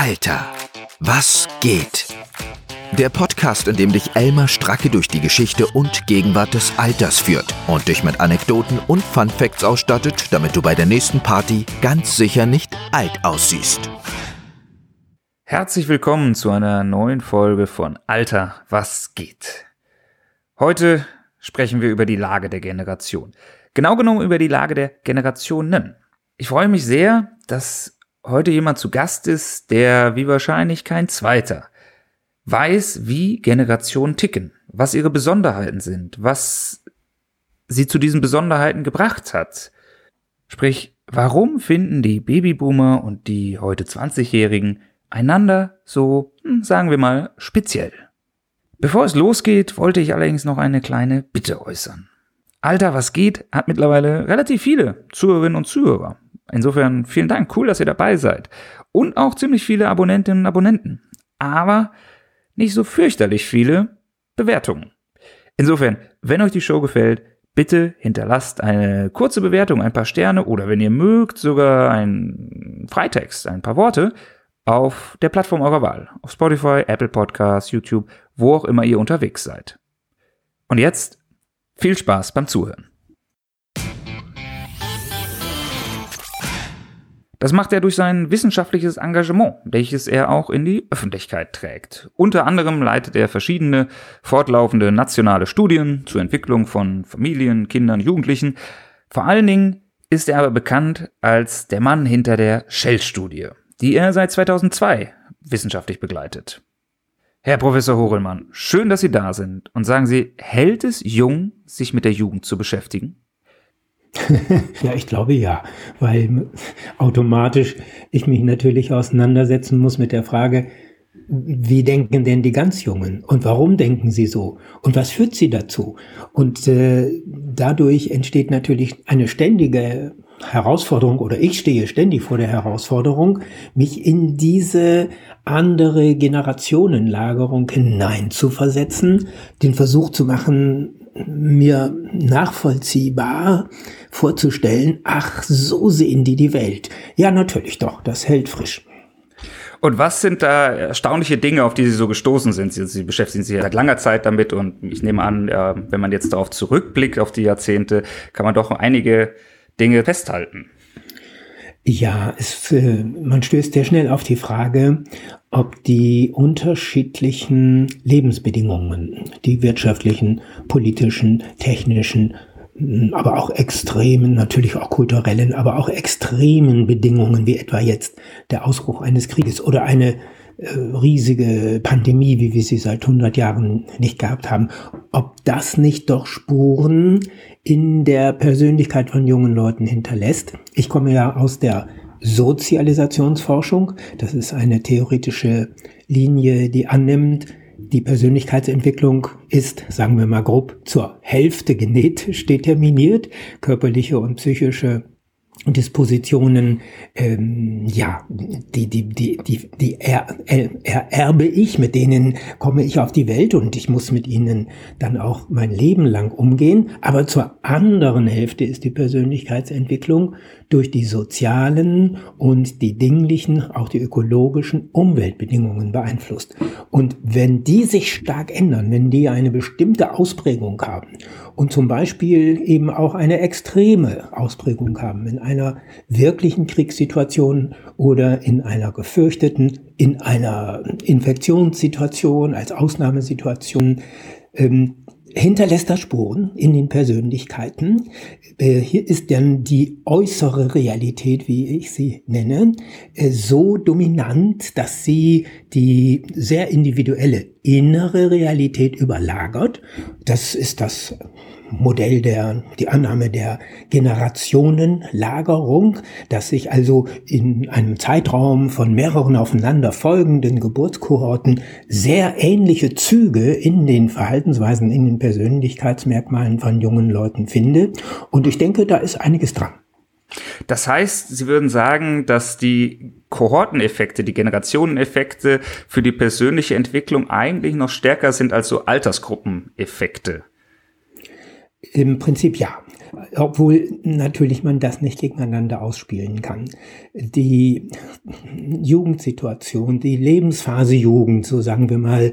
Alter, was geht? Der Podcast, in dem dich Elmar Stracke durch die Geschichte und Gegenwart des Alters führt und dich mit Anekdoten und Fun Facts ausstattet, damit du bei der nächsten Party ganz sicher nicht alt aussiehst. Herzlich willkommen zu einer neuen Folge von Alter, was geht? Heute sprechen wir über die Lage der Generation. Genau genommen über die Lage der Generationen. Ich freue mich sehr, dass heute jemand zu Gast ist, der wie wahrscheinlich kein zweiter weiß, wie Generationen ticken, was ihre Besonderheiten sind, was sie zu diesen Besonderheiten gebracht hat. Sprich, warum finden die Babyboomer und die heute 20-Jährigen einander so, hm, sagen wir mal, speziell? Bevor es losgeht, wollte ich allerdings noch eine kleine Bitte äußern. Alter, was geht, hat mittlerweile relativ viele Zuhörerinnen und Zuhörer. Insofern vielen Dank, cool, dass ihr dabei seid. Und auch ziemlich viele Abonnentinnen und Abonnenten. Aber nicht so fürchterlich viele Bewertungen. Insofern, wenn euch die Show gefällt, bitte hinterlasst eine kurze Bewertung, ein paar Sterne oder wenn ihr mögt, sogar ein Freitext, ein paar Worte auf der Plattform eurer Wahl. Auf Spotify, Apple Podcasts, YouTube, wo auch immer ihr unterwegs seid. Und jetzt viel Spaß beim Zuhören. Das macht er durch sein wissenschaftliches Engagement, welches er auch in die Öffentlichkeit trägt. Unter anderem leitet er verschiedene fortlaufende nationale Studien zur Entwicklung von Familien, Kindern, Jugendlichen. Vor allen Dingen ist er aber bekannt als der Mann hinter der Shell-Studie, die er seit 2002 wissenschaftlich begleitet. Herr Professor Horelmann, schön, dass Sie da sind. Und sagen Sie, hält es jung, sich mit der Jugend zu beschäftigen? ja, ich glaube ja, weil automatisch ich mich natürlich auseinandersetzen muss mit der Frage, wie denken denn die ganz Jungen und warum denken sie so und was führt sie dazu? Und äh, dadurch entsteht natürlich eine ständige Herausforderung oder ich stehe ständig vor der Herausforderung, mich in diese andere Generationenlagerung hineinzuversetzen, den Versuch zu machen, mir nachvollziehbar vorzustellen, ach, so sehen die die Welt. Ja, natürlich doch, das hält frisch. Und was sind da erstaunliche Dinge, auf die Sie so gestoßen sind? Sie, Sie beschäftigen sich seit langer Zeit damit und ich nehme an, wenn man jetzt darauf zurückblickt, auf die Jahrzehnte, kann man doch einige Dinge festhalten. Ja, es, äh, man stößt sehr schnell auf die Frage, ob die unterschiedlichen Lebensbedingungen, die wirtschaftlichen, politischen, technischen, aber auch extremen, natürlich auch kulturellen, aber auch extremen Bedingungen, wie etwa jetzt der Ausbruch eines Krieges oder eine riesige Pandemie, wie wir sie seit 100 Jahren nicht gehabt haben, ob das nicht doch Spuren in der Persönlichkeit von jungen Leuten hinterlässt. Ich komme ja aus der Sozialisationsforschung. Das ist eine theoretische Linie, die annimmt, die Persönlichkeitsentwicklung ist, sagen wir mal grob, zur Hälfte genetisch determiniert. Körperliche und psychische Dispositionen, ähm, ja, die, die, die, die, die er, er, ererbe ich, mit denen komme ich auf die Welt und ich muss mit ihnen dann auch mein Leben lang umgehen. Aber zur anderen Hälfte ist die Persönlichkeitsentwicklung durch die sozialen und die dinglichen, auch die ökologischen Umweltbedingungen beeinflusst. Und wenn die sich stark ändern, wenn die eine bestimmte Ausprägung haben und zum Beispiel eben auch eine extreme Ausprägung haben in einer wirklichen Kriegssituation oder in einer gefürchteten, in einer Infektionssituation als Ausnahmesituation, ähm, hinterlässt das Spuren in den Persönlichkeiten. Äh, hier ist dann die äußere Realität, wie ich sie nenne, äh, so dominant, dass sie die sehr individuelle innere Realität überlagert. Das ist das Modell der, die Annahme der Generationenlagerung, dass sich also in einem Zeitraum von mehreren aufeinander folgenden Geburtskohorten sehr ähnliche Züge in den Verhaltensweisen, in den Persönlichkeitsmerkmalen von jungen Leuten finde. Und ich denke, da ist einiges dran. Das heißt, Sie würden sagen, dass die Kohorteneffekte, die Generationeneffekte für die persönliche Entwicklung eigentlich noch stärker sind als so Altersgruppeneffekte. Im Prinzip ja obwohl natürlich man das nicht gegeneinander ausspielen kann. Die Jugendsituation, die Lebensphase Jugend, so sagen wir mal,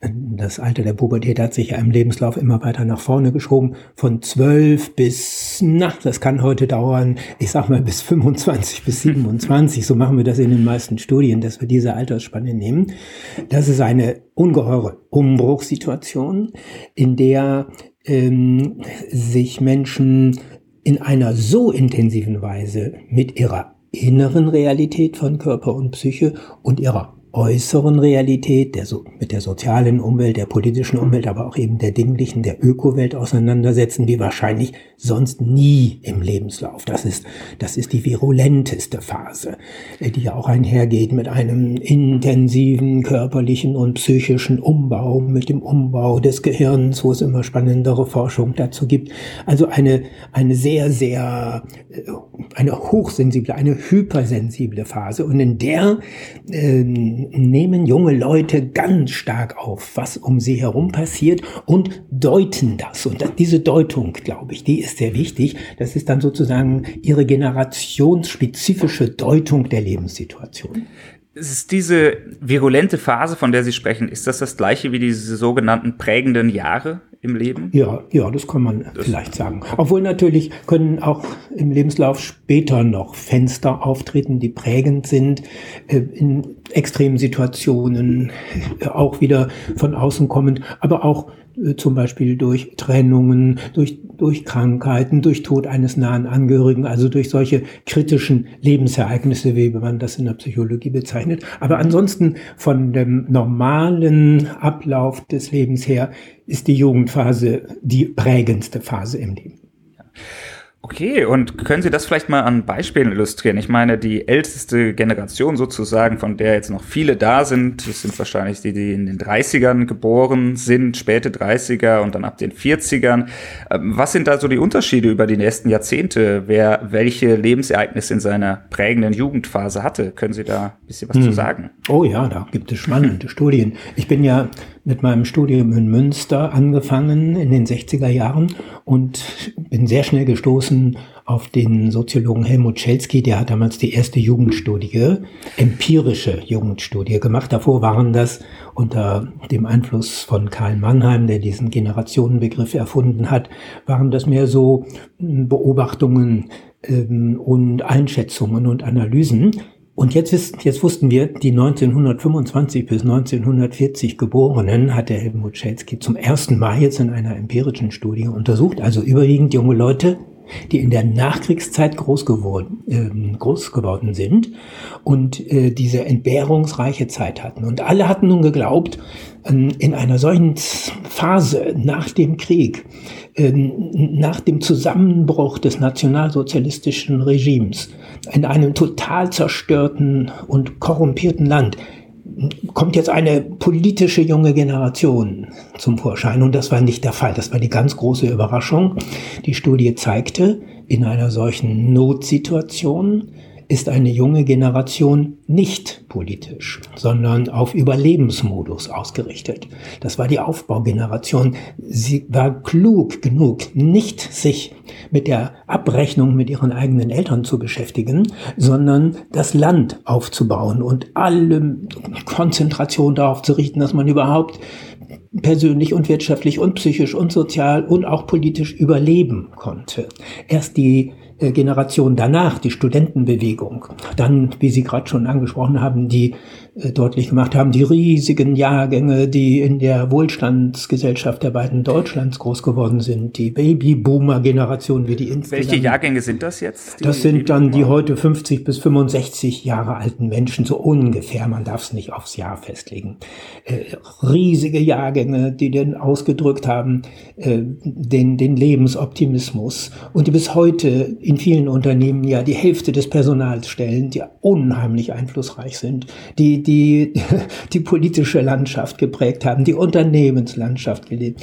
das Alter der Pubertät hat sich ja im Lebenslauf immer weiter nach vorne geschoben, von zwölf bis, na, das kann heute dauern, ich sag mal bis 25 bis 27, so machen wir das in den meisten Studien, dass wir diese Altersspanne nehmen. Das ist eine ungeheure Umbruchssituation, in der ähm, sich Menschen in einer so intensiven Weise mit ihrer inneren Realität von Körper und Psyche und ihrer äußeren Realität, der so, mit der sozialen Umwelt, der politischen Umwelt, aber auch eben der dinglichen, der Ökowelt auseinandersetzen, wie wahrscheinlich sonst nie im Lebenslauf. Das ist, das ist die virulenteste Phase, die ja auch einhergeht mit einem intensiven körperlichen und psychischen Umbau, mit dem Umbau des Gehirns, wo es immer spannendere Forschung dazu gibt. Also eine, eine sehr, sehr, äh, eine hochsensible, eine hypersensible Phase. Und in der, ähm, nehmen junge Leute ganz stark auf, was um sie herum passiert und deuten das. Und diese Deutung, glaube ich, die ist sehr wichtig. Das ist dann sozusagen ihre generationsspezifische Deutung der Lebenssituation. Ist diese virulente Phase, von der Sie sprechen, ist das das gleiche wie diese sogenannten prägenden Jahre im Leben? Ja, ja, das kann man das vielleicht sagen. Obwohl natürlich können auch im Lebenslauf später noch Fenster auftreten, die prägend sind, äh, in extremen Situationen, äh, auch wieder von außen kommend, aber auch zum Beispiel durch Trennungen, durch, durch Krankheiten, durch Tod eines nahen Angehörigen, also durch solche kritischen Lebensereignisse, wie man das in der Psychologie bezeichnet. Aber ansonsten von dem normalen Ablauf des Lebens her ist die Jugendphase die prägendste Phase im Leben. Okay, und können Sie das vielleicht mal an Beispielen illustrieren? Ich meine, die älteste Generation sozusagen, von der jetzt noch viele da sind, das sind wahrscheinlich die, die in den 30ern geboren sind, späte 30er und dann ab den 40ern. Ähm, was sind da so die Unterschiede über die nächsten Jahrzehnte? Wer welche Lebensereignisse in seiner prägenden Jugendphase hatte? Können Sie da ein bisschen was hm. zu sagen? Oh ja, da gibt es spannende Studien. Ich bin ja mit meinem Studium in Münster angefangen in den 60er Jahren und bin sehr schnell gestoßen auf den Soziologen Helmut Schelsky, der hat damals die erste Jugendstudie, empirische Jugendstudie gemacht. Davor waren das unter dem Einfluss von Karl Mannheim, der diesen Generationenbegriff erfunden hat, waren das mehr so Beobachtungen ähm, und Einschätzungen und Analysen. Und jetzt, ist, jetzt wussten wir, die 1925 bis 1940 Geborenen hat der Helmut Schelsky zum ersten Mal jetzt in einer empirischen Studie untersucht, also überwiegend junge Leute, die in der Nachkriegszeit groß geworden, äh, groß geworden sind und äh, diese entbehrungsreiche Zeit hatten. Und alle hatten nun geglaubt, in einer solchen Phase nach dem Krieg, ähm, nach dem Zusammenbruch des nationalsozialistischen Regimes, in einem total zerstörten und korrumpierten Land kommt jetzt eine politische junge Generation zum Vorschein. Und das war nicht der Fall. Das war die ganz große Überraschung. Die Studie zeigte, in einer solchen Notsituation ist eine junge Generation nicht politisch, sondern auf Überlebensmodus ausgerichtet. Das war die Aufbaugeneration. Sie war klug genug, nicht sich mit der Abrechnung mit ihren eigenen Eltern zu beschäftigen, sondern das Land aufzubauen und alle Konzentration darauf zu richten, dass man überhaupt persönlich und wirtschaftlich und psychisch und sozial und auch politisch überleben konnte. Erst die Generation danach, die Studentenbewegung, dann, wie Sie gerade schon angesprochen haben, die äh, deutlich gemacht haben, die riesigen Jahrgänge, die in der Wohlstandsgesellschaft der beiden Deutschlands groß geworden sind, die Babyboomer-Generation, wie die insgesamt. Welche Jahrgänge sind das jetzt? Das sind dann die heute 50 bis 65 Jahre alten Menschen, so ungefähr, man darf es nicht aufs Jahr festlegen. Äh, riesige Jahrgänge, die denn ausgedrückt haben, äh, den, den Lebensoptimismus und die bis heute in vielen Unternehmen ja die Hälfte des Personals stellen, die unheimlich einflussreich sind, die die, die politische Landschaft geprägt haben, die Unternehmenslandschaft äh,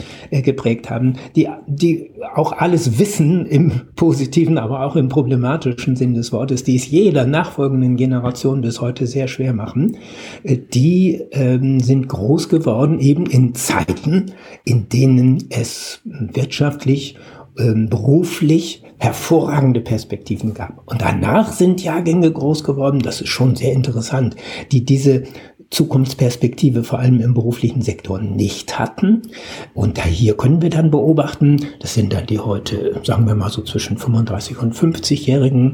geprägt haben, die, die auch alles wissen im positiven, aber auch im problematischen Sinn des Wortes, die es jeder nachfolgenden Generation bis heute sehr schwer machen, äh, die ähm, sind groß geworden eben in Zeiten, in denen es wirtschaftlich ähm, beruflich hervorragende Perspektiven gab. Und danach sind Jahrgänge groß geworden, das ist schon sehr interessant, die diese Zukunftsperspektive vor allem im beruflichen Sektor nicht hatten. Und da hier können wir dann beobachten, das sind dann die heute, sagen wir mal so zwischen 35 und 50-Jährigen,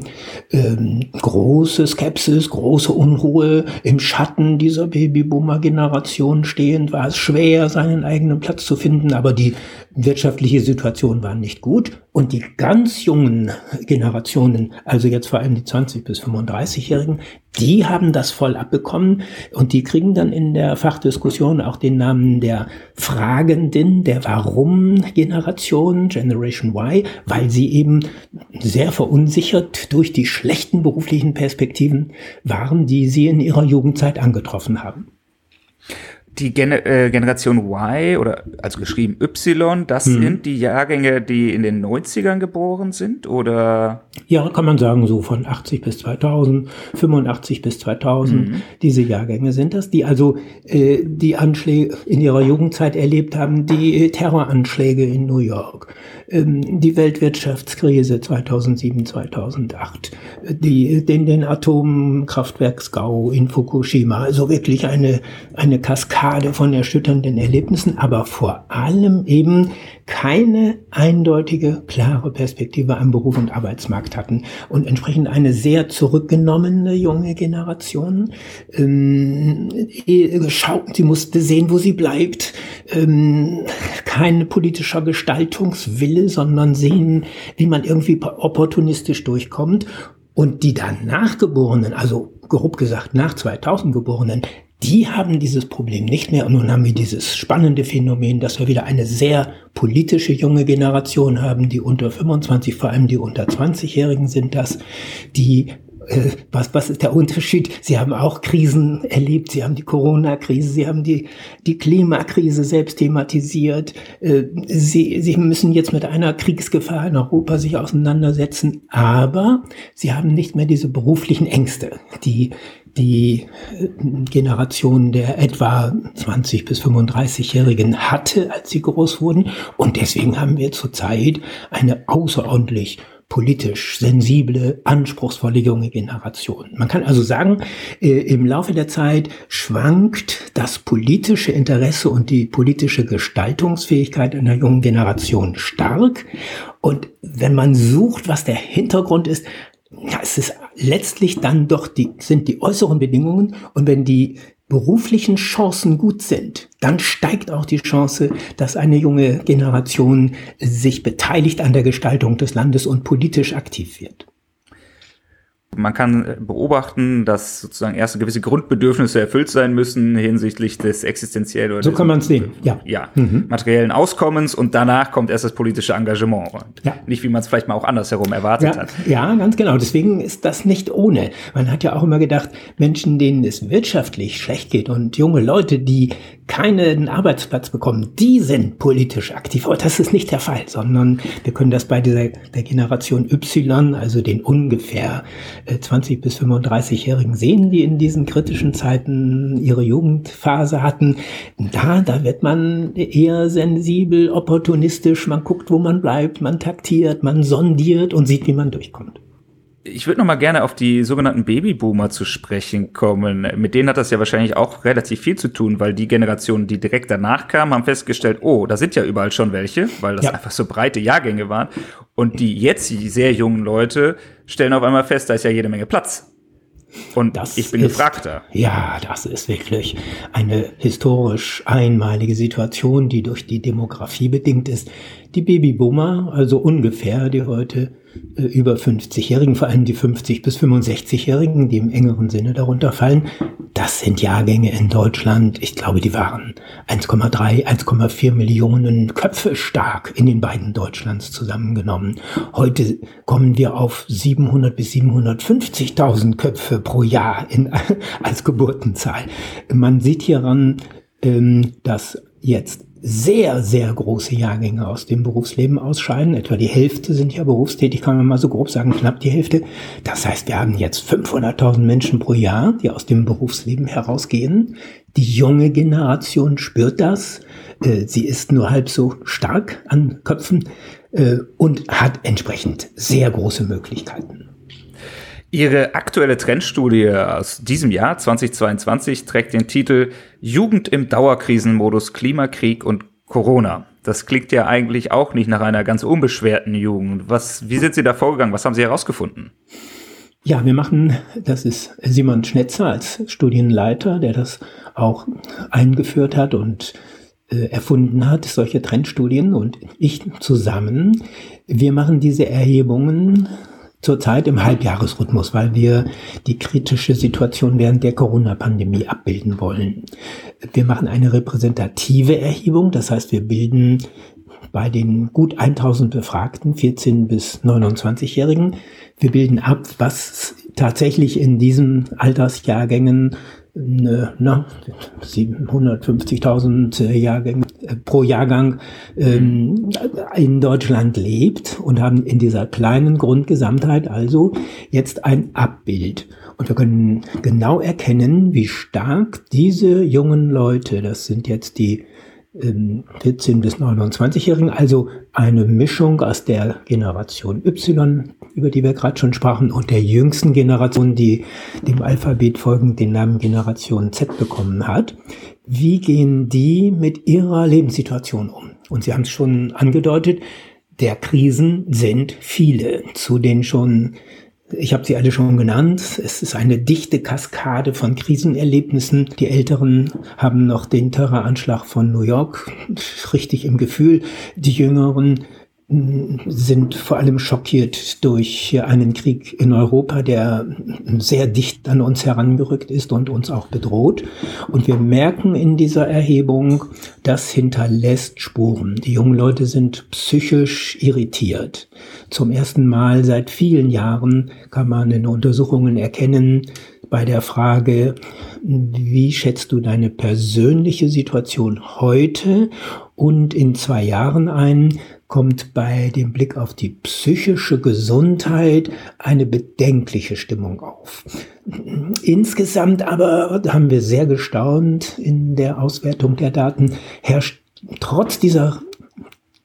ähm, große Skepsis, große Unruhe. Im Schatten dieser Babyboomer-Generation stehend war es schwer, seinen eigenen Platz zu finden, aber die wirtschaftliche Situation war nicht gut. Und die ganz jungen Generationen, also jetzt vor allem die 20 bis 35-Jährigen, die haben das voll abbekommen und die kriegen dann in der Fachdiskussion auch den Namen der Fragenden, der Warum-Generation, Generation Y, weil sie eben sehr verunsichert durch die schlechten beruflichen Perspektiven waren, die sie in ihrer Jugendzeit angetroffen haben die Gen äh, Generation Y oder also geschrieben Y, das mhm. sind die Jahrgänge, die in den 90ern geboren sind oder? Ja, kann man sagen, so von 80 bis 2000, 85 bis 2000, mhm. diese Jahrgänge sind das, die also äh, die Anschläge in ihrer Jugendzeit erlebt haben, die äh, Terroranschläge in New York, die Weltwirtschaftskrise 2007, 2008, die, den, den Atomkraftwerksgau in Fukushima, also wirklich eine, eine Kaskade von erschütternden Erlebnissen, aber vor allem eben keine eindeutige, klare Perspektive am Beruf und Arbeitsmarkt hatten und entsprechend eine sehr zurückgenommene junge Generation. Ähm, sie musste sehen, wo sie bleibt. Ähm, kein politischer Gestaltungswille, sondern sehen, wie man irgendwie opportunistisch durchkommt. Und die danach Geborenen, also grob gesagt nach 2000 Geborenen, die haben dieses Problem nicht mehr. Und nun haben wir dieses spannende Phänomen, dass wir wieder eine sehr politische junge Generation haben, die unter 25, vor allem die unter 20-Jährigen sind das, die äh, was, was ist der Unterschied? Sie haben auch Krisen erlebt. Sie haben die Corona-Krise, Sie haben die, die Klimakrise selbst thematisiert. Äh, Sie, Sie müssen jetzt mit einer Kriegsgefahr in Europa sich auseinandersetzen. Aber Sie haben nicht mehr diese beruflichen Ängste, die die äh, Generation der etwa 20 bis 35-Jährigen hatte, als sie groß wurden. Und deswegen haben wir zurzeit eine außerordentlich politisch sensible, anspruchsvolle junge Generation. Man kann also sagen, äh, im Laufe der Zeit schwankt das politische Interesse und die politische Gestaltungsfähigkeit einer jungen Generation stark. Und wenn man sucht, was der Hintergrund ist, ja, es ist letztlich dann doch die, sind die äußeren Bedingungen und wenn die beruflichen Chancen gut sind, dann steigt auch die Chance, dass eine junge Generation sich beteiligt an der Gestaltung des Landes und politisch aktiv wird. Man kann äh, beobachten, dass sozusagen erste gewisse Grundbedürfnisse erfüllt sein müssen hinsichtlich des existenziellen oder so kann man es sehen, ja, ja mhm. materiellen Auskommens und danach kommt erst das politische Engagement. Ja. Nicht wie man es vielleicht mal auch andersherum erwartet ja, hat. Ja, ganz genau. Deswegen ist das nicht ohne. Man hat ja auch immer gedacht, Menschen, denen es wirtschaftlich schlecht geht und junge Leute, die keinen Arbeitsplatz bekommen, die sind politisch aktiv. Aber das ist nicht der Fall, sondern wir können das bei dieser der Generation Y, also den ungefähr 20 äh, bis 35-Jährigen sehen, die in diesen kritischen Zeiten ihre Jugendphase hatten. Da, da wird man eher sensibel, opportunistisch, man guckt, wo man bleibt, man taktiert, man sondiert und sieht, wie man durchkommt ich würde noch mal gerne auf die sogenannten Babyboomer zu sprechen kommen. Mit denen hat das ja wahrscheinlich auch relativ viel zu tun, weil die Generationen, die direkt danach kamen, haben festgestellt, oh, da sind ja überall schon welche, weil das ja. einfach so breite Jahrgänge waren. Und die jetzt die sehr jungen Leute stellen auf einmal fest, da ist ja jede Menge Platz. Und das ich bin ist, gefragter. Ja, das ist wirklich eine historisch einmalige Situation, die durch die Demografie bedingt ist. Die Babyboomer, also ungefähr die heute äh, über 50-Jährigen, vor allem die 50 bis 65-Jährigen, die im engeren Sinne darunter fallen, das sind Jahrgänge in Deutschland. Ich glaube, die waren 1,3, 1,4 Millionen Köpfe stark in den beiden Deutschlands zusammengenommen. Heute kommen wir auf 700 bis 750.000 Köpfe pro Jahr in, als Geburtenzahl. Man sieht hieran, ähm, dass jetzt sehr, sehr große Jahrgänge aus dem Berufsleben ausscheiden. Etwa die Hälfte sind ja berufstätig, kann man mal so grob sagen, knapp die Hälfte. Das heißt, wir haben jetzt 500.000 Menschen pro Jahr, die aus dem Berufsleben herausgehen. Die junge Generation spürt das. Äh, sie ist nur halb so stark an Köpfen. äh, und hat entsprechend sehr große Möglichkeiten. Ihre aktuelle Trendstudie aus diesem Jahr 2022 trägt den Titel Jugend im Dauerkrisenmodus Klimakrieg und Corona. Das klingt ja eigentlich auch nicht nach einer ganz unbeschwerten Jugend. Was, wie sind Sie da vorgegangen? Was haben Sie herausgefunden? Ja, wir machen, das ist Simon Schnetzer als Studienleiter, der das auch eingeführt hat und äh, erfunden hat, solche Trendstudien und ich zusammen. Wir machen diese Erhebungen zurzeit im Halbjahresrhythmus, weil wir die kritische Situation während der Corona-Pandemie abbilden wollen. Wir machen eine repräsentative Erhebung, das heißt, wir bilden bei den gut 1000 Befragten, 14 bis 29-Jährigen, wir bilden ab, was tatsächlich in diesen Altersjahrgängen 750.000 äh, Jahrgänge äh, pro Jahrgang ähm, in Deutschland lebt und haben in dieser kleinen Grundgesamtheit also jetzt ein Abbild. Und wir können genau erkennen, wie stark diese jungen Leute, das sind jetzt die 14 ähm, bis 29-Jährigen, also eine Mischung aus der Generation Y, über die wir gerade schon sprachen, und der jüngsten Generation, die dem Alphabet folgend den Namen Generation Z bekommen hat. Wie gehen die mit ihrer Lebenssituation um? Und Sie haben es schon angedeutet, der Krisen sind viele, zu den schon ich habe sie alle schon genannt. Es ist eine dichte Kaskade von Krisenerlebnissen. Die Älteren haben noch den Terroranschlag von New York richtig im Gefühl. Die Jüngeren sind vor allem schockiert durch einen Krieg in Europa, der sehr dicht an uns herangerückt ist und uns auch bedroht. Und wir merken in dieser Erhebung, das hinterlässt Spuren. Die jungen Leute sind psychisch irritiert. Zum ersten Mal seit vielen Jahren kann man in Untersuchungen erkennen, bei der Frage, wie schätzt du deine persönliche Situation heute und in zwei Jahren ein, kommt bei dem Blick auf die psychische Gesundheit eine bedenkliche Stimmung auf. Insgesamt aber haben wir sehr gestaunt in der Auswertung der Daten, herrscht trotz dieser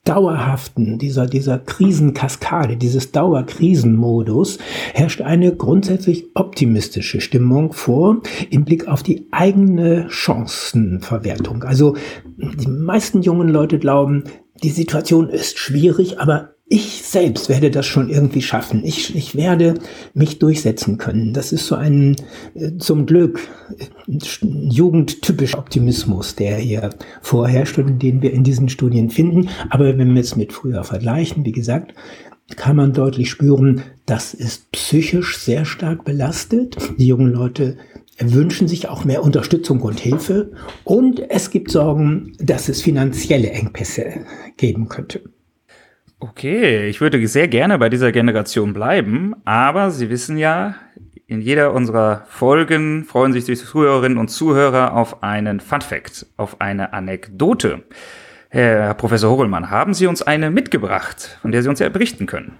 dauerhaften, dieser, dieser Krisenkaskade, dieses Dauerkrisenmodus, herrscht eine grundsätzlich optimistische Stimmung vor im Blick auf die eigene Chancenverwertung. Also die meisten jungen Leute glauben, die Situation ist schwierig, aber ich selbst werde das schon irgendwie schaffen. Ich, ich werde mich durchsetzen können. Das ist so ein, äh, zum Glück, äh, jugendtypischer Optimismus, der hier vorherrscht und den wir in diesen Studien finden. Aber wenn wir es mit früher vergleichen, wie gesagt, kann man deutlich spüren, das ist psychisch sehr stark belastet. Die jungen Leute wünschen sich auch mehr Unterstützung und Hilfe. Und es gibt Sorgen, dass es finanzielle Engpässe geben könnte. Okay, ich würde sehr gerne bei dieser Generation bleiben, aber Sie wissen ja, in jeder unserer Folgen freuen sich die Zuhörerinnen und Zuhörer auf einen Fun Fact, auf eine Anekdote. Herr Professor Horelmann, haben Sie uns eine mitgebracht, von der Sie uns ja berichten können?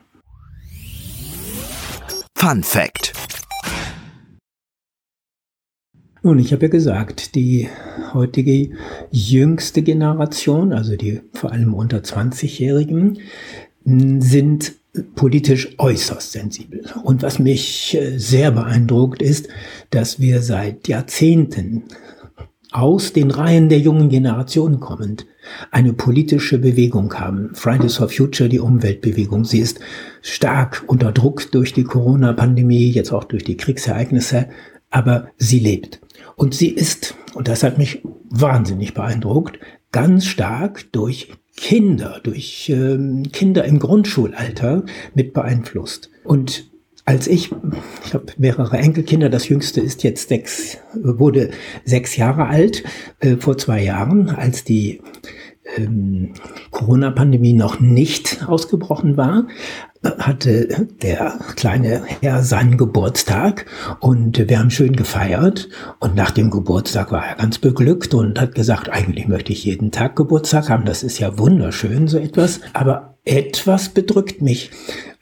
Fun Fact. Nun, ich habe ja gesagt, die heutige jüngste Generation, also die vor allem unter 20-Jährigen, sind politisch äußerst sensibel. Und was mich äh, sehr beeindruckt ist, dass wir seit Jahrzehnten aus den Reihen der jungen Generation kommend eine politische Bewegung haben. Fridays for Future, die Umweltbewegung. Sie ist stark unter Druck durch die Corona-Pandemie, jetzt auch durch die Kriegsereignisse, aber sie lebt. Und sie ist, und das hat mich wahnsinnig beeindruckt, ganz stark durch Kinder, durch ähm, Kinder im Grundschulalter mit beeinflusst. Und als ich, ich habe mehrere Enkelkinder, das jüngste ist jetzt sechs, wurde sechs Jahre alt, äh, vor zwei Jahren, als die ähm, Corona-Pandemie noch nicht ausgebrochen war, hatte der kleine Herr seinen Geburtstag und wir haben schön gefeiert. Und nach dem Geburtstag war er ganz beglückt und hat gesagt, eigentlich möchte ich jeden Tag Geburtstag haben, das ist ja wunderschön, so etwas, aber etwas bedrückt mich.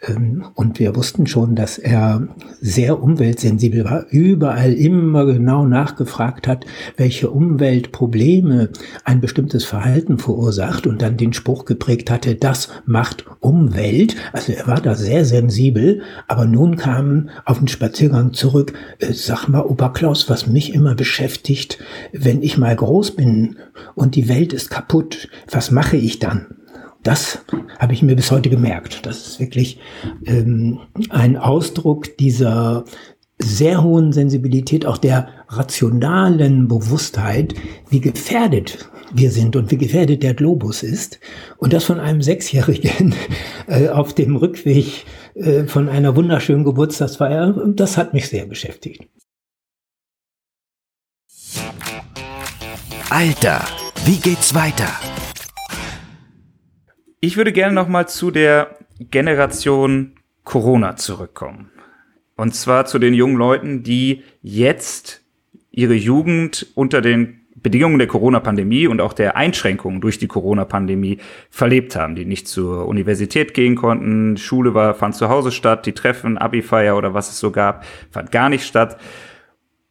Ähm, und wir wussten schon, dass er sehr umweltsensibel war, überall immer genau nachgefragt hat, welche Umweltprobleme ein bestimmtes Verhalten verursacht und dann den Spruch geprägt hatte, das macht Umwelt. Also er war da sehr sensibel, aber nun kam auf den Spaziergang zurück, äh, sag mal, Opa Klaus, was mich immer beschäftigt, wenn ich mal groß bin und die Welt ist kaputt, was mache ich dann? Das habe ich mir bis heute gemerkt. Das ist wirklich ähm, ein Ausdruck dieser sehr hohen Sensibilität, auch der rationalen Bewusstheit, wie gefährdet wir sind und wie gefährdet der Globus ist. Und das von einem Sechsjährigen äh, auf dem Rückweg äh, von einer wunderschönen Geburtstagsfeier. Das hat mich sehr beschäftigt. Alter, wie geht's weiter? Ich würde gerne noch mal zu der Generation Corona zurückkommen. Und zwar zu den jungen Leuten, die jetzt ihre Jugend unter den Bedingungen der Corona-Pandemie und auch der Einschränkungen durch die Corona-Pandemie verlebt haben, die nicht zur Universität gehen konnten, Schule war, fand zu Hause statt, die Treffen, Abi-Feier oder was es so gab, fand gar nicht statt.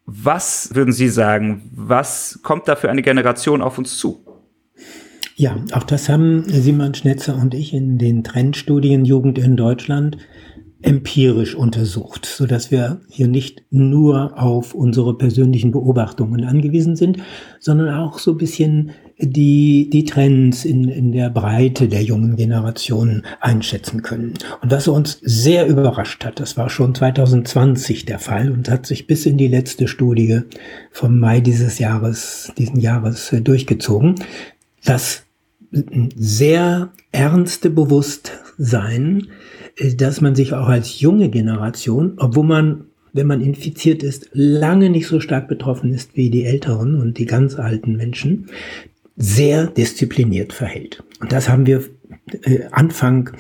Was würden Sie sagen, was kommt da für eine Generation auf uns zu? Ja, auch das haben Simon Schnetzer und ich in den Trendstudien Jugend in Deutschland empirisch untersucht, so dass wir hier nicht nur auf unsere persönlichen Beobachtungen angewiesen sind, sondern auch so ein bisschen die, die Trends in, in der Breite der jungen Generation einschätzen können. Und was uns sehr überrascht hat, das war schon 2020 der Fall und hat sich bis in die letzte Studie vom Mai dieses Jahres, diesen Jahres durchgezogen, dass sehr ernste Bewusstsein, äh, dass man sich auch als junge Generation, obwohl man, wenn man infiziert ist, lange nicht so stark betroffen ist wie die älteren und die ganz alten Menschen, sehr diszipliniert verhält. Und das haben wir äh, Anfang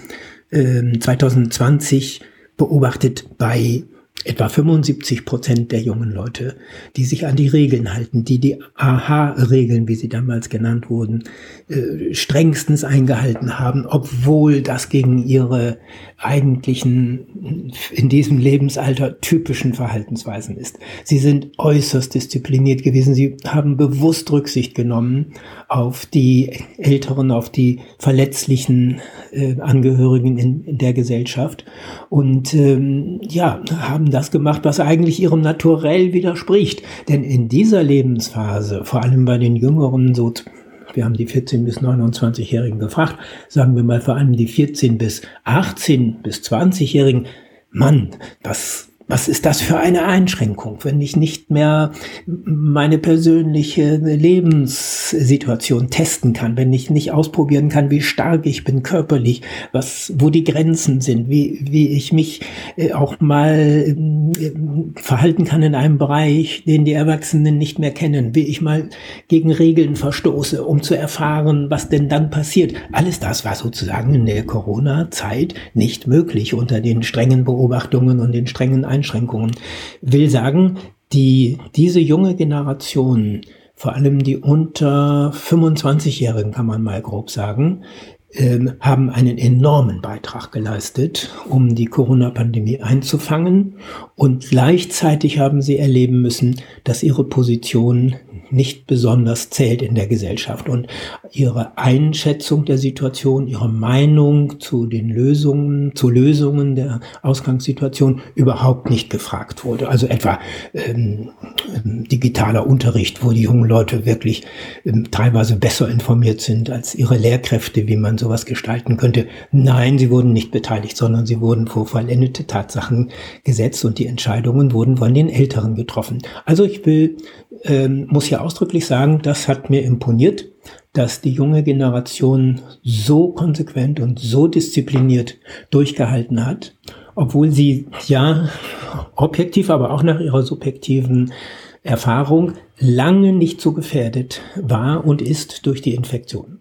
2020 ähm, beobachtet bei etwa 75 Prozent der jungen Leute, die sich an die Regeln halten, die die AHA-Regeln, wie sie damals genannt wurden, äh, strengstens eingehalten haben, obwohl das gegen ihre eigentlichen, in diesem Lebensalter typischen Verhaltensweisen ist. Sie sind äußerst diszipliniert gewesen. Sie haben bewusst Rücksicht genommen auf die Älteren, auf die verletzlichen äh, Angehörigen in, der Gesellschaft und ähm, ja, haben das gemacht, was eigentlich ihrem Naturell widerspricht. Denn in dieser Lebensphase, vor allem bei den Jüngeren, so wir haben die 14 bis 29-Jährigen gefragt, sagen wir mal vor allem die 14 bis 18 bis 20-Jährigen, Mann, was was ist das für eine Einschränkung, wenn ich nicht mehr meine persönliche Lebenssituation testen kann, wenn ich nicht ausprobieren kann, wie stark ich bin körperlich, was, wo die Grenzen sind, wie, wie ich mich äh, auch mal äh, verhalten kann in einem Bereich, den die Erwachsenen nicht mehr kennen, wie ich mal gegen Regeln verstoße, um zu erfahren, was denn dann passiert. Alles das war sozusagen in der Corona-Zeit nicht möglich unter den strengen Beobachtungen und den strengen Einschränkungen. Einschränkungen. Will sagen, die, diese junge Generation, vor allem die unter 25-Jährigen, kann man mal grob sagen, ähm, haben einen enormen Beitrag geleistet, um die Corona-Pandemie einzufangen. Und gleichzeitig haben sie erleben müssen, dass ihre Position nicht besonders zählt in der Gesellschaft und ihre Einschätzung der Situation, ihre Meinung zu den Lösungen, zu Lösungen der Ausgangssituation überhaupt nicht gefragt wurde. Also etwa ähm, ähm, digitaler Unterricht, wo die jungen Leute wirklich ähm, teilweise besser informiert sind als ihre Lehrkräfte, wie man sowas gestalten könnte. Nein, sie wurden nicht beteiligt, sondern sie wurden vor vollendete Tatsachen gesetzt und die Entscheidungen wurden von den Älteren getroffen. Also ich will, ähm, muss ja ausdrücklich sagen, das hat mir imponiert, dass die junge Generation so konsequent und so diszipliniert durchgehalten hat, obwohl sie ja objektiv, aber auch nach ihrer subjektiven Erfahrung lange nicht so gefährdet war und ist durch die Infektion.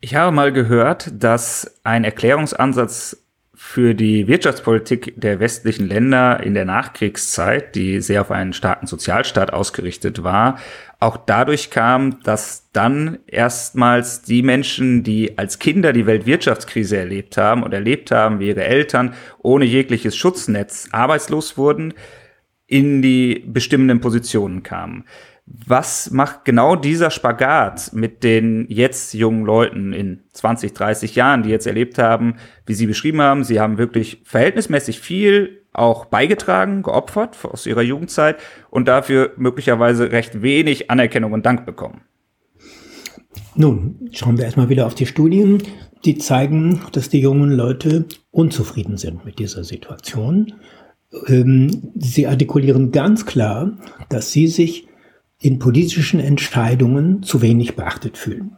Ich habe mal gehört, dass ein Erklärungsansatz für die Wirtschaftspolitik der westlichen Länder in der Nachkriegszeit, die sehr auf einen starken Sozialstaat ausgerichtet war, auch dadurch kam, dass dann erstmals die Menschen, die als Kinder die Weltwirtschaftskrise erlebt haben und erlebt haben, wie ihre Eltern ohne jegliches Schutznetz arbeitslos wurden, in die bestimmenden Positionen kamen. Was macht genau dieser Spagat mit den jetzt jungen Leuten in 20, 30 Jahren, die jetzt erlebt haben, wie Sie beschrieben haben, sie haben wirklich verhältnismäßig viel auch beigetragen, geopfert aus ihrer Jugendzeit und dafür möglicherweise recht wenig Anerkennung und Dank bekommen? Nun, schauen wir erstmal wieder auf die Studien. Die zeigen, dass die jungen Leute unzufrieden sind mit dieser Situation. Ähm, sie artikulieren ganz klar, dass sie sich in politischen Entscheidungen zu wenig beachtet fühlen.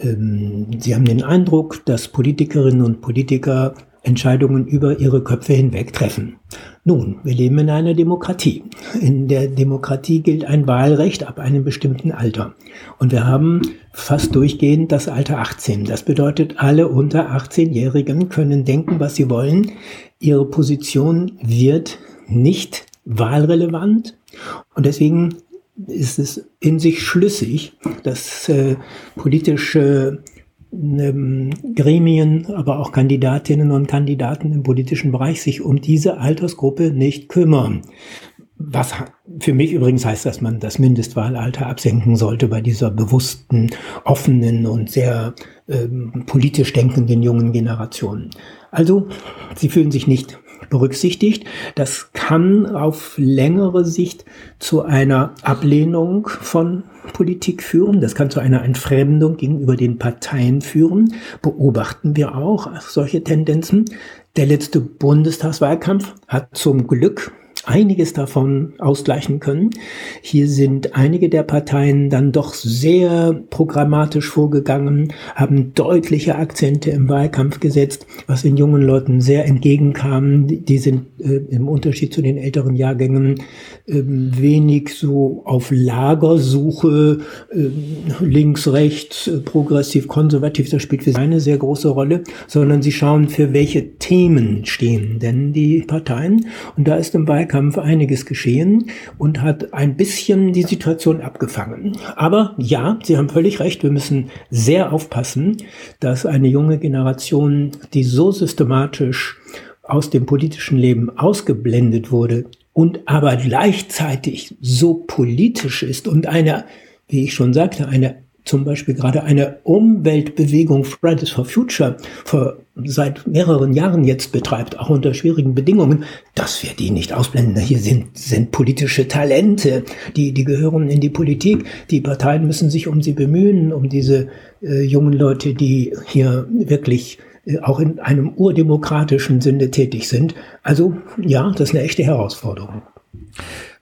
Ähm, sie haben den Eindruck, dass Politikerinnen und Politiker Entscheidungen über ihre Köpfe hinweg treffen. Nun, wir leben in einer Demokratie. In der Demokratie gilt ein Wahlrecht ab einem bestimmten Alter. Und wir haben fast durchgehend das Alter 18. Das bedeutet, alle unter 18-Jährigen können denken, was sie wollen. Ihre Position wird nicht wahlrelevant. Und deswegen ist es in sich schlüssig, dass äh, politische ähm, Gremien, aber auch Kandidatinnen und Kandidaten im politischen Bereich sich um diese Altersgruppe nicht kümmern. Was für mich übrigens heißt, dass man das Mindestwahlalter absenken sollte bei dieser bewussten, offenen und sehr ähm, politisch denkenden jungen Generation. Also, sie fühlen sich nicht berücksichtigt. Das kann auf längere Sicht zu einer Ablehnung von Politik führen. Das kann zu einer Entfremdung gegenüber den Parteien führen. Beobachten wir auch solche Tendenzen. Der letzte Bundestagswahlkampf hat zum Glück einiges davon ausgleichen können. Hier sind einige der Parteien dann doch sehr programmatisch vorgegangen, haben deutliche Akzente im Wahlkampf gesetzt, was den jungen Leuten sehr entgegenkam. Die sind äh, im Unterschied zu den älteren Jahrgängen äh, wenig so auf Lagersuche, äh, links, rechts, progressiv, konservativ, das spielt für sie eine sehr große Rolle, sondern sie schauen, für welche Themen stehen denn die Parteien. Und da ist im Wahlkampf Wahlkampf einiges geschehen und hat ein bisschen die Situation abgefangen. Aber ja, Sie haben völlig recht, wir müssen sehr aufpassen, dass eine junge Generation, die so systematisch aus dem politischen Leben ausgeblendet wurde und aber gleichzeitig so politisch ist und eine, wie ich schon sagte, eine zum Beispiel gerade eine Umweltbewegung Fridays for Future vor, seit mehreren Jahren jetzt betreibt, auch unter schwierigen Bedingungen, dass wir die nicht ausblenden. Hier sind, sind politische Talente, die, die gehören in die Politik. Die Parteien müssen sich um sie bemühen, um diese äh, jungen Leute, die hier wirklich äh, auch in einem urdemokratischen Sinne tätig sind. Also ja, das ist eine echte Herausforderung.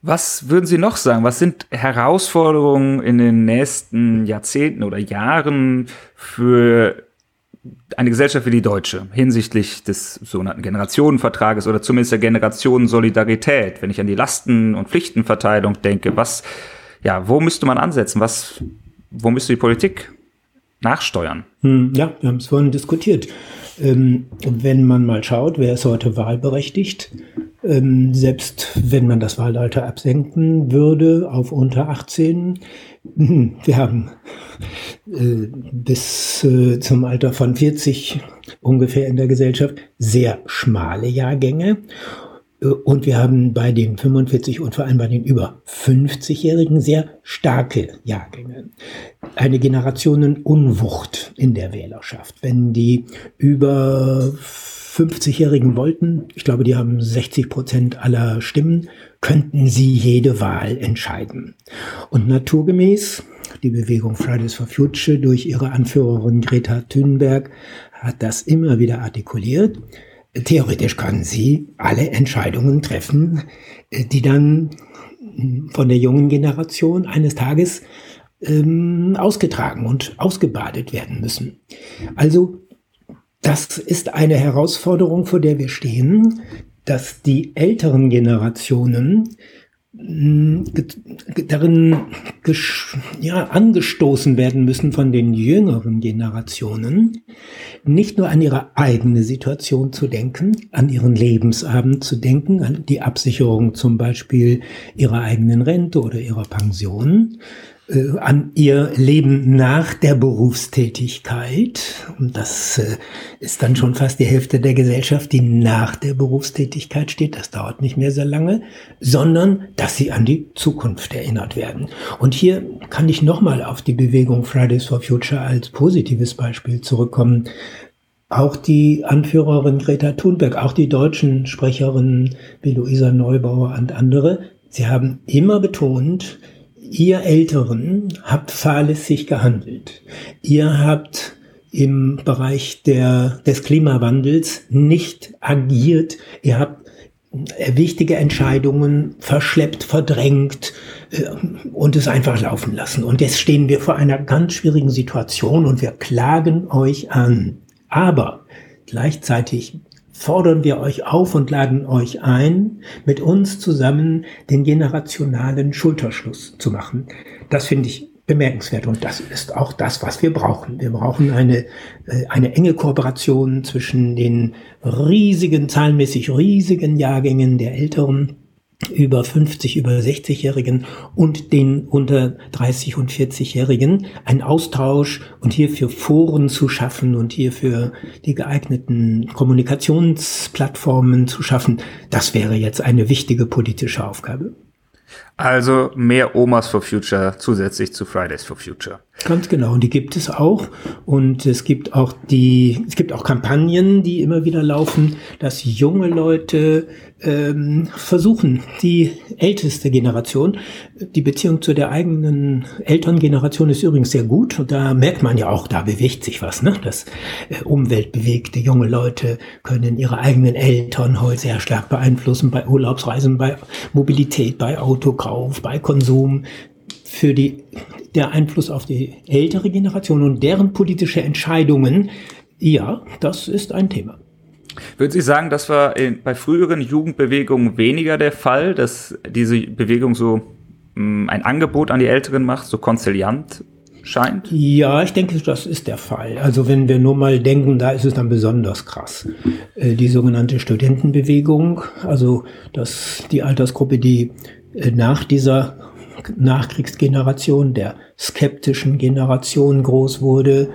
Was würden Sie noch sagen? Was sind Herausforderungen in den nächsten Jahrzehnten oder Jahren für eine Gesellschaft wie die deutsche hinsichtlich des sogenannten Generationenvertrages oder zumindest der Generationensolidarität? Wenn ich an die Lasten- und Pflichtenverteilung denke, was, ja, wo müsste man ansetzen? Was, wo müsste die Politik nachsteuern? Hm, ja, wir haben es vorhin diskutiert. Ähm, wenn man mal schaut, wer ist heute wahlberechtigt, ähm, selbst wenn man das Wahlalter absenken würde auf unter 18, hm, wir haben äh, bis äh, zum Alter von 40 ungefähr in der Gesellschaft sehr schmale Jahrgänge. Äh, und wir haben bei den 45 und vor allem bei den über 50-Jährigen sehr starke Jahrgänge. Eine Generationenunwucht in der Wählerschaft. Wenn die über 50-Jährigen wollten, ich glaube, die haben 60 Prozent aller Stimmen, könnten sie jede Wahl entscheiden. Und naturgemäß, die Bewegung Fridays for Future durch ihre Anführerin Greta Thunberg hat das immer wieder artikuliert. Theoretisch können sie alle Entscheidungen treffen, die dann von der jungen Generation eines Tages ähm, ausgetragen und ausgebadet werden müssen. Also das ist eine Herausforderung, vor der wir stehen, dass die älteren Generationen darin ja, angestoßen werden müssen von den jüngeren Generationen, nicht nur an ihre eigene Situation zu denken, an ihren Lebensabend zu denken, an die Absicherung zum Beispiel ihrer eigenen Rente oder ihrer Pension, äh, an ihr Leben nach der Berufstätigkeit. Und das äh, ist dann schon fast die Hälfte der Gesellschaft, die nach der Berufstätigkeit steht. Das dauert nicht mehr sehr lange, sondern dass sie an die Zukunft erinnert werden. Und hier kann ich nochmal auf die Bewegung Fridays for Future als positives Beispiel zurückkommen. Auch die Anführerin Greta Thunberg, auch die deutschen Sprecherinnen wie Luisa Neubauer und andere, sie haben immer betont, ihr Älteren habt fahrlässig gehandelt. Ihr habt im Bereich der, des Klimawandels nicht agiert. Ihr habt wichtige Entscheidungen verschleppt, verdrängt äh, und es einfach laufen lassen. Und jetzt stehen wir vor einer ganz schwierigen Situation und wir klagen euch an. Aber gleichzeitig fordern wir euch auf und laden euch ein, mit uns zusammen den generationalen Schulterschluss zu machen. Das finde ich bemerkenswert und das ist auch das, was wir brauchen. Wir brauchen eine, äh, eine enge Kooperation zwischen den riesigen, zahlenmäßig riesigen Jahrgängen der Älteren über 50, über 60-Jährigen und den unter 30 und 40-Jährigen einen Austausch und hierfür Foren zu schaffen und hierfür die geeigneten Kommunikationsplattformen zu schaffen, das wäre jetzt eine wichtige politische Aufgabe. Also mehr Omas for Future zusätzlich zu Fridays for Future. Ganz genau, und die gibt es auch. Und es gibt auch die, es gibt auch Kampagnen, die immer wieder laufen, dass junge Leute ähm, versuchen, die älteste Generation, die Beziehung zu der eigenen Elterngeneration ist übrigens sehr gut. Und da merkt man ja auch, da bewegt sich was, ne? Das äh, umweltbewegte junge Leute können ihre eigenen Eltern heute sehr stark beeinflussen bei Urlaubsreisen, bei Mobilität, bei Autokauf, bei Konsum für die, der Einfluss auf die ältere Generation und deren politische Entscheidungen, ja, das ist ein Thema. Würden Sie sagen, das war in, bei früheren Jugendbewegungen weniger der Fall, dass diese Bewegung so mh, mm, ein Angebot an die Älteren macht, so konziliant scheint? Ja, ich denke, das ist der Fall. Also wenn wir nur mal denken, da ist es dann besonders krass. Äh, die sogenannte Studentenbewegung, also das, die Altersgruppe, die nach dieser Nachkriegsgeneration, der skeptischen Generation groß wurde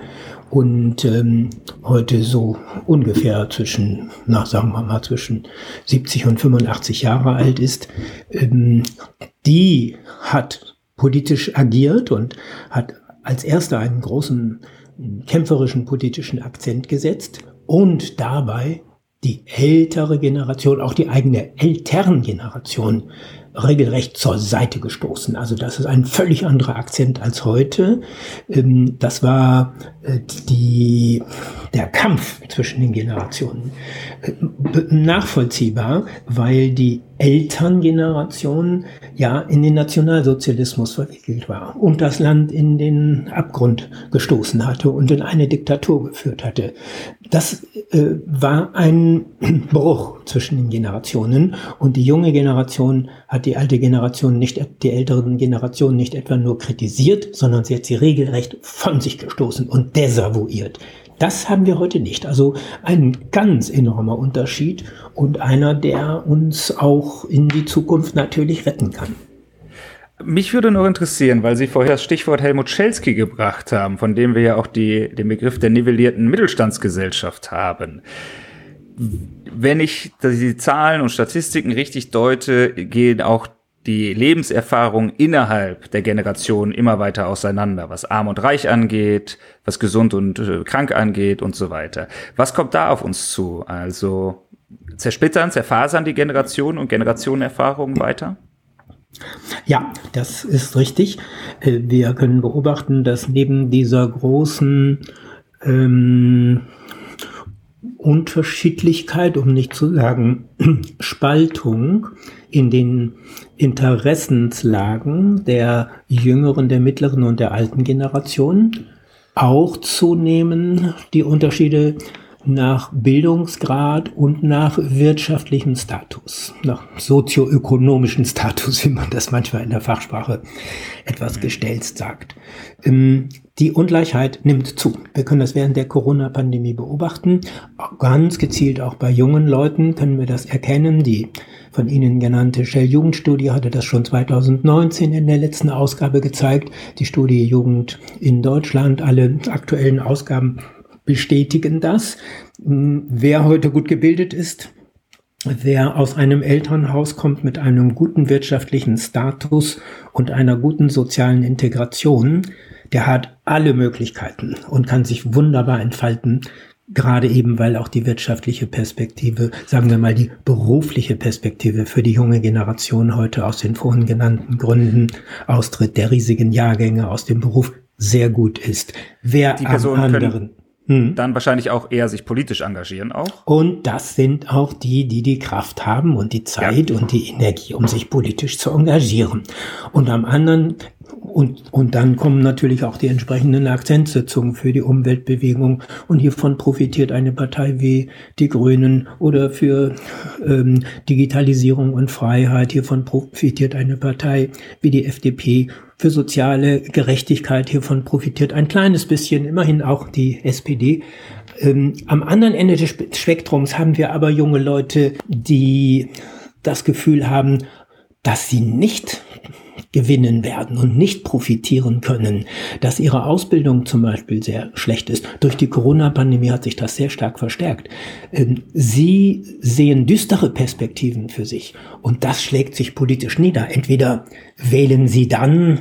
und ähm, heute so ungefähr zwischen, na sagen wir mal, zwischen 70 und 85 Jahre alt ist, ähm, die hat politisch agiert und hat als erster einen großen kämpferischen politischen Akzent gesetzt und dabei die ältere Generation, auch die eigene Elterngeneration regelrecht zur Seite gestoßen. Also das ist ein völlig anderer Akzent als heute. Ähm, das war äh, die, der Kampf zwischen den Generationen. Äh, nachvollziehbar, weil die Elterngeneration ja in den Nationalsozialismus verwickelt war und das Land in den Abgrund gestoßen hatte und in eine Diktatur geführt hatte. Das äh, war ein Bruch zwischen den Generationen und die junge Generation hat die alte Generation nicht, die älteren Generationen nicht etwa nur kritisiert, sondern sie hat sie regelrecht von sich gestoßen und desavouiert. Das haben wir heute nicht. Also ein ganz enormer Unterschied und einer, der uns auch in die Zukunft natürlich retten kann. Mich würde noch interessieren, weil Sie vorher das Stichwort Helmut Schelsky gebracht haben, von dem wir ja auch die, den Begriff der nivellierten Mittelstandsgesellschaft haben. Wenn ich die Zahlen und Statistiken richtig deute, gehen auch die Lebenserfahrung innerhalb der Generation immer weiter auseinander, was arm und reich angeht, was gesund und äh, krank angeht und so weiter. Was kommt da auf uns zu? Also zersplittern, zerfasern die Generationen und Generationenerfahrungen weiter? Ja, das ist richtig. Äh, wir können beobachten, dass neben dieser großen ähm, Unterschiedlichkeit, um nicht zu sagen Spaltung in den Interessenslagen der jüngeren, der mittleren und der alten Generation auch zunehmen die Unterschiede nach Bildungsgrad und nach wirtschaftlichem Status, nach sozioökonomischen Status, wie man das manchmal in der Fachsprache etwas gestellt sagt. Ähm, die Ungleichheit nimmt zu. Wir können das während der Corona-Pandemie beobachten. Ganz gezielt auch bei jungen Leuten können wir das erkennen. Die von Ihnen genannte Shell-Jugendstudie hatte das schon 2019 in der letzten Ausgabe gezeigt. Die Studie Jugend in Deutschland, alle aktuellen Ausgaben bestätigen das. Wer heute gut gebildet ist, wer aus einem Elternhaus kommt mit einem guten wirtschaftlichen Status und einer guten sozialen Integration, der hat alle Möglichkeiten und kann sich wunderbar entfalten, gerade eben weil auch die wirtschaftliche Perspektive, sagen wir mal die berufliche Perspektive für die junge Generation heute aus den vorhin genannten Gründen, Austritt der riesigen Jahrgänge aus dem Beruf, sehr gut ist. Wer die Personen am anderen hm. dann wahrscheinlich auch eher sich politisch engagieren auch. Und das sind auch die, die die Kraft haben und die Zeit ja. und die Energie, um sich politisch zu engagieren. Und am anderen und, und dann kommen natürlich auch die entsprechenden Akzentsetzungen für die Umweltbewegung. Und hiervon profitiert eine Partei wie die Grünen oder für ähm, Digitalisierung und Freiheit. Hiervon profitiert eine Partei wie die FDP. Für soziale Gerechtigkeit hiervon profitiert ein kleines bisschen, immerhin auch die SPD. Ähm, am anderen Ende des Spektrums haben wir aber junge Leute, die das Gefühl haben, dass sie nicht gewinnen werden und nicht profitieren können, dass ihre Ausbildung zum Beispiel sehr schlecht ist. Durch die Corona-Pandemie hat sich das sehr stark verstärkt. Ähm, sie sehen düstere Perspektiven für sich und das schlägt sich politisch nieder. Entweder wählen sie dann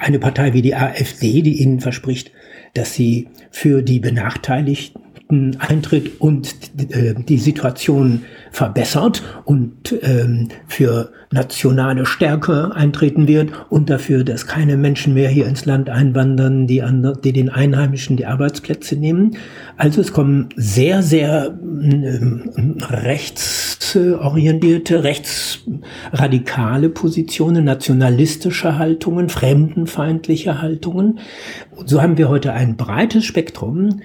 eine Partei wie die AfD, die ihnen verspricht, dass sie für die Benachteiligten eintritt und äh, die Situation verbessert und ähm, für nationale Stärke eintreten wird und dafür, dass keine Menschen mehr hier ins Land einwandern, die, an, die den Einheimischen die Arbeitsplätze nehmen. Also es kommen sehr, sehr ähm, rechtsorientierte, rechtsradikale Positionen, nationalistische Haltungen, fremdenfeindliche Haltungen. So haben wir heute ein breites Spektrum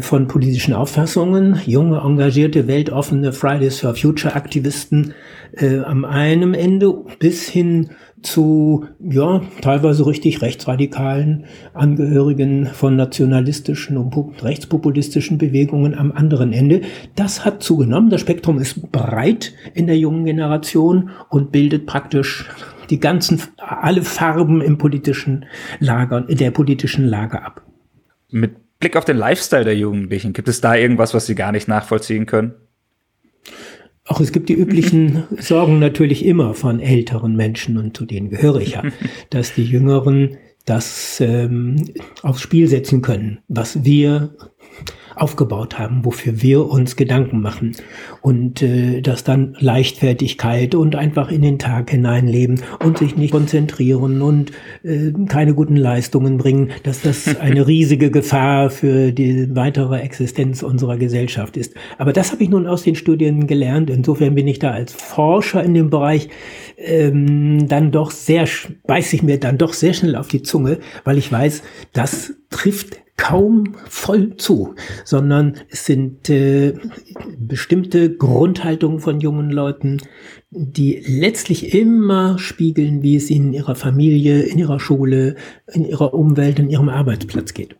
von politischen Auffassungen, junge, engagierte, weltoffene Fridays for Future Aktivisten äh, am einen Ende bis hin zu, ja, teilweise richtig rechtsradikalen Angehörigen von nationalistischen und rechtspopulistischen Bewegungen am anderen Ende. Das hat zugenommen. Das Spektrum ist breit in der jungen Generation und bildet praktisch die ganzen, alle Farben im politischen Lager, der politischen Lage ab. Mit Blick auf den Lifestyle der Jugendlichen, gibt es da irgendwas, was Sie gar nicht nachvollziehen können? Auch es gibt die üblichen Sorgen natürlich immer von älteren Menschen und zu denen gehöre ich ja, dass die Jüngeren das ähm, aufs Spiel setzen können, was wir aufgebaut haben, wofür wir uns Gedanken machen. Und äh, dass dann Leichtfertigkeit und einfach in den Tag hineinleben und sich nicht konzentrieren und äh, keine guten Leistungen bringen, dass das eine riesige Gefahr für die weitere Existenz unserer Gesellschaft ist. Aber das habe ich nun aus den Studien gelernt. Insofern bin ich da als Forscher in dem Bereich ähm, dann doch sehr, beiß ich mir dann doch sehr schnell auf die Zunge, weil ich weiß, das trifft kaum voll zu, sondern es sind äh, bestimmte Grundhaltungen von jungen Leuten, die letztlich immer spiegeln, wie es ihnen in ihrer Familie, in ihrer Schule, in ihrer Umwelt, in ihrem Arbeitsplatz geht.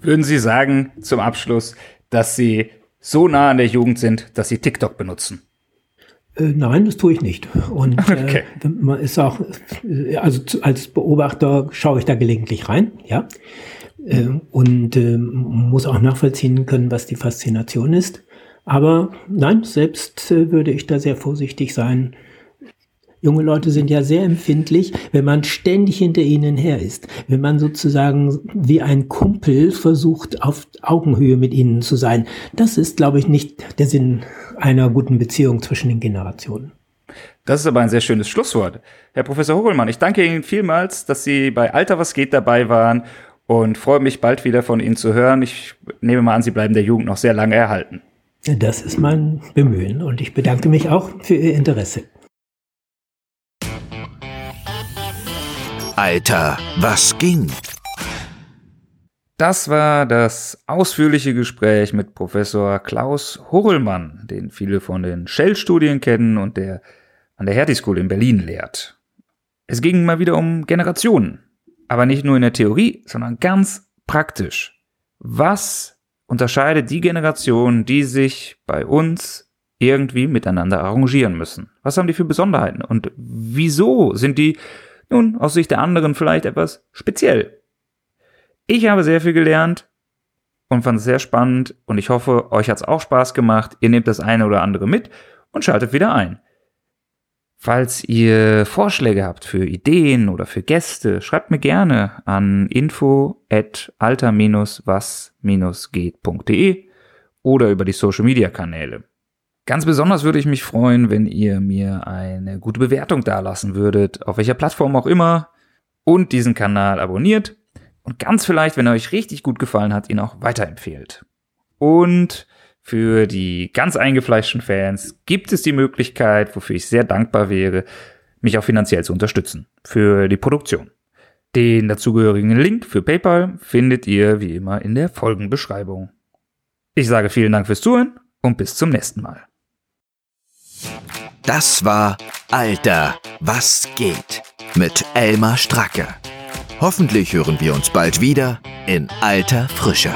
Würden Sie sagen zum Abschluss, dass Sie so nah an der Jugend sind, dass Sie TikTok benutzen? Äh, nein, das tue ich nicht. Und äh, okay. äh, man ist auch, äh, also als Beobachter schaue ich da gelegentlich rein, ja äh, und äh, muss auch nachvollziehen können, was die Faszination ist. Aber nein, selbst äh, würde ich da sehr vorsichtig sein. Junge Leute sind ja sehr empfindlich, wenn man ständig hinter ihnen her ist. Wenn man sozusagen wie ein Kumpel versucht, auf Augenhöhe mit ihnen zu sein. Das ist, glaube ich, nicht der Sinn einer guten Beziehung zwischen den Generationen. Das ist aber ein sehr schönes Schlusswort. Herr Professor Hogelmann, ich danke Ihnen vielmals, dass Sie bei Alter was geht dabei waren und freue mich bald wieder von Ihnen zu hören. Ich nehme mal an, Sie bleiben der Jugend noch sehr lange erhalten. Das ist mein Bemühen und ich bedanke mich auch für Ihr Interesse. Alter, was ging? Das war das ausführliche Gespräch mit Professor Klaus Horrellmann, den viele von den Shell-Studien kennen und der an der Hertie School in Berlin lehrt. Es ging mal wieder um Generationen, aber nicht nur in der Theorie, sondern ganz praktisch. Was unterscheidet die Generation, die sich bei uns irgendwie miteinander arrangieren müssen? Was haben die für Besonderheiten und wieso sind die nun aus Sicht der anderen vielleicht etwas speziell? Ich habe sehr viel gelernt und fand es sehr spannend und ich hoffe, euch hat es auch Spaß gemacht. Ihr nehmt das eine oder andere mit und schaltet wieder ein. Falls ihr Vorschläge habt für Ideen oder für Gäste, schreibt mir gerne an info at alter-was-geht.de oder über die Social Media Kanäle. Ganz besonders würde ich mich freuen, wenn ihr mir eine gute Bewertung dalassen würdet, auf welcher Plattform auch immer, und diesen Kanal abonniert und ganz vielleicht, wenn er euch richtig gut gefallen hat, ihn auch weiterempfehlt. Und für die ganz eingefleischten Fans gibt es die Möglichkeit, wofür ich sehr dankbar wäre, mich auch finanziell zu unterstützen für die Produktion. Den dazugehörigen Link für PayPal findet ihr wie immer in der Folgenbeschreibung. Ich sage vielen Dank fürs Zuhören und bis zum nächsten Mal. Das war Alter, was geht mit Elmar Stracke. Hoffentlich hören wir uns bald wieder in alter Frische.